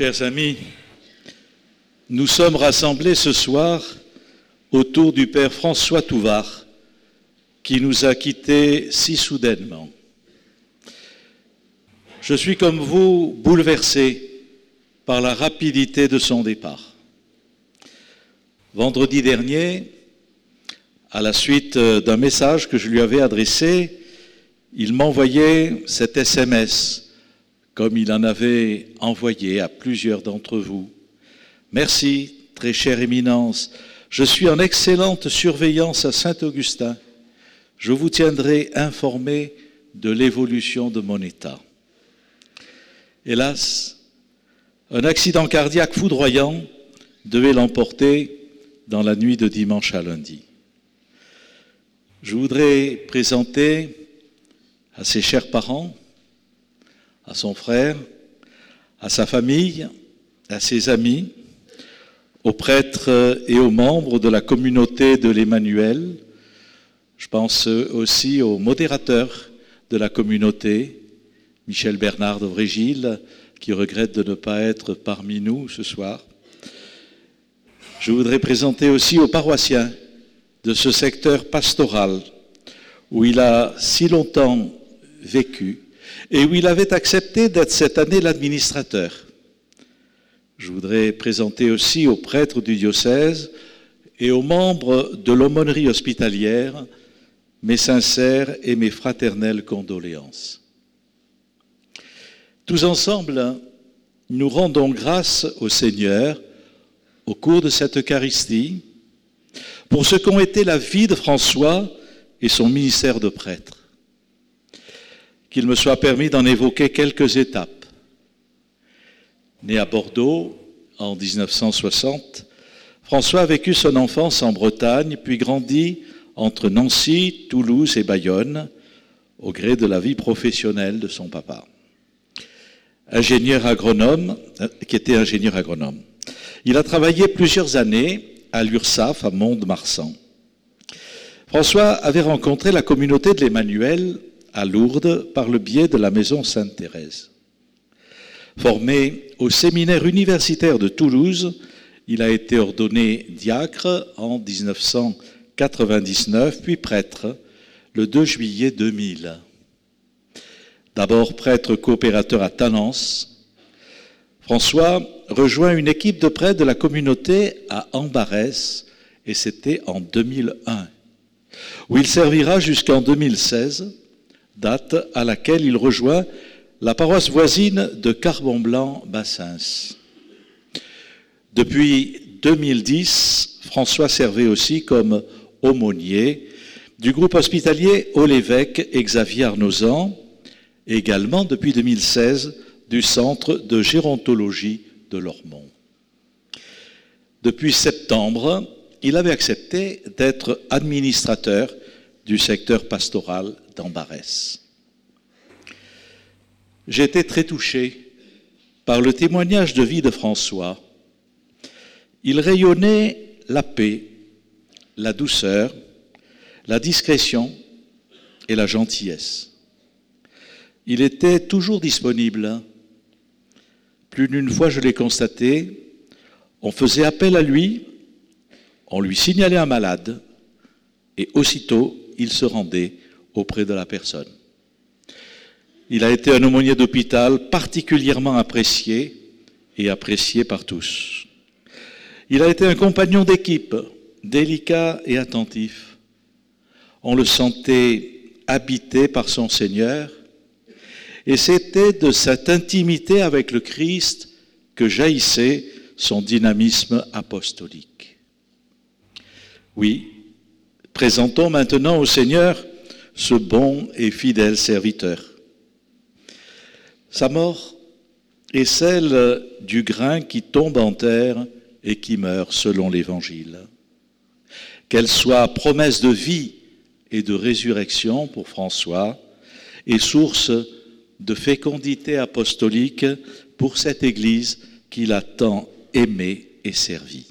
Chers amis, nous sommes rassemblés ce soir autour du Père François Touvard, qui nous a quittés si soudainement. Je suis comme vous bouleversé par la rapidité de son départ. Vendredi dernier, à la suite d'un message que je lui avais adressé, il m'envoyait cet SMS comme il en avait envoyé à plusieurs d'entre vous. Merci, très chère éminence, je suis en excellente surveillance à Saint-Augustin. Je vous tiendrai informé de l'évolution de mon état. Hélas, un accident cardiaque foudroyant devait l'emporter dans la nuit de dimanche à lundi. Je voudrais présenter à ses chers parents, à son frère, à sa famille, à ses amis, aux prêtres et aux membres de la communauté de l'Emmanuel. Je pense aussi aux modérateurs de la communauté, Michel Bernard de Vrégil, qui regrette de ne pas être parmi nous ce soir. Je voudrais présenter aussi aux paroissiens de ce secteur pastoral où il a si longtemps vécu et où il avait accepté d'être cette année l'administrateur. Je voudrais présenter aussi aux prêtres du diocèse et aux membres de l'aumônerie hospitalière mes sincères et mes fraternelles condoléances. Tous ensemble, nous rendons grâce au Seigneur au cours de cette Eucharistie pour ce qu'ont été la vie de François et son ministère de prêtre qu'il me soit permis d'en évoquer quelques étapes. Né à Bordeaux en 1960, François a vécu son enfance en Bretagne, puis grandit entre Nancy, Toulouse et Bayonne, au gré de la vie professionnelle de son papa. Ingénieur agronome, euh, qui était ingénieur agronome. Il a travaillé plusieurs années à l'URSAF à Mont-de-Marsan. François avait rencontré la communauté de l'Emmanuel à Lourdes par le biais de la Maison Sainte-Thérèse. Formé au séminaire universitaire de Toulouse, il a été ordonné diacre en 1999, puis prêtre le 2 juillet 2000. D'abord prêtre coopérateur à Talence, François rejoint une équipe de prêtres de la communauté à Ambarès, et c'était en 2001, où il servira jusqu'en 2016 date à laquelle il rejoint la paroisse voisine de Carbon-Blanc-Bassins. Depuis 2010, François servait aussi comme aumônier du groupe hospitalier au l'évêque Xavier Arnozan, également depuis 2016 du centre de gérontologie de Lormont. Depuis septembre, il avait accepté d'être administrateur du secteur pastoral d'Ambarès. Été très touché par le témoignage de vie de François. Il rayonnait la paix, la douceur, la discrétion et la gentillesse. Il était toujours disponible. Plus d'une fois, je l'ai constaté, on faisait appel à lui, on lui signalait un malade, et aussitôt, il se rendait auprès de la personne. Il a été un aumônier d'hôpital particulièrement apprécié et apprécié par tous. Il a été un compagnon d'équipe, délicat et attentif. On le sentait habité par son Seigneur, et c'était de cette intimité avec le Christ que jaillissait son dynamisme apostolique. Oui, Présentons maintenant au Seigneur ce bon et fidèle serviteur. Sa mort est celle du grain qui tombe en terre et qui meurt selon l'Évangile. Qu'elle soit promesse de vie et de résurrection pour François et source de fécondité apostolique pour cette Église qu'il a tant aimée et servie.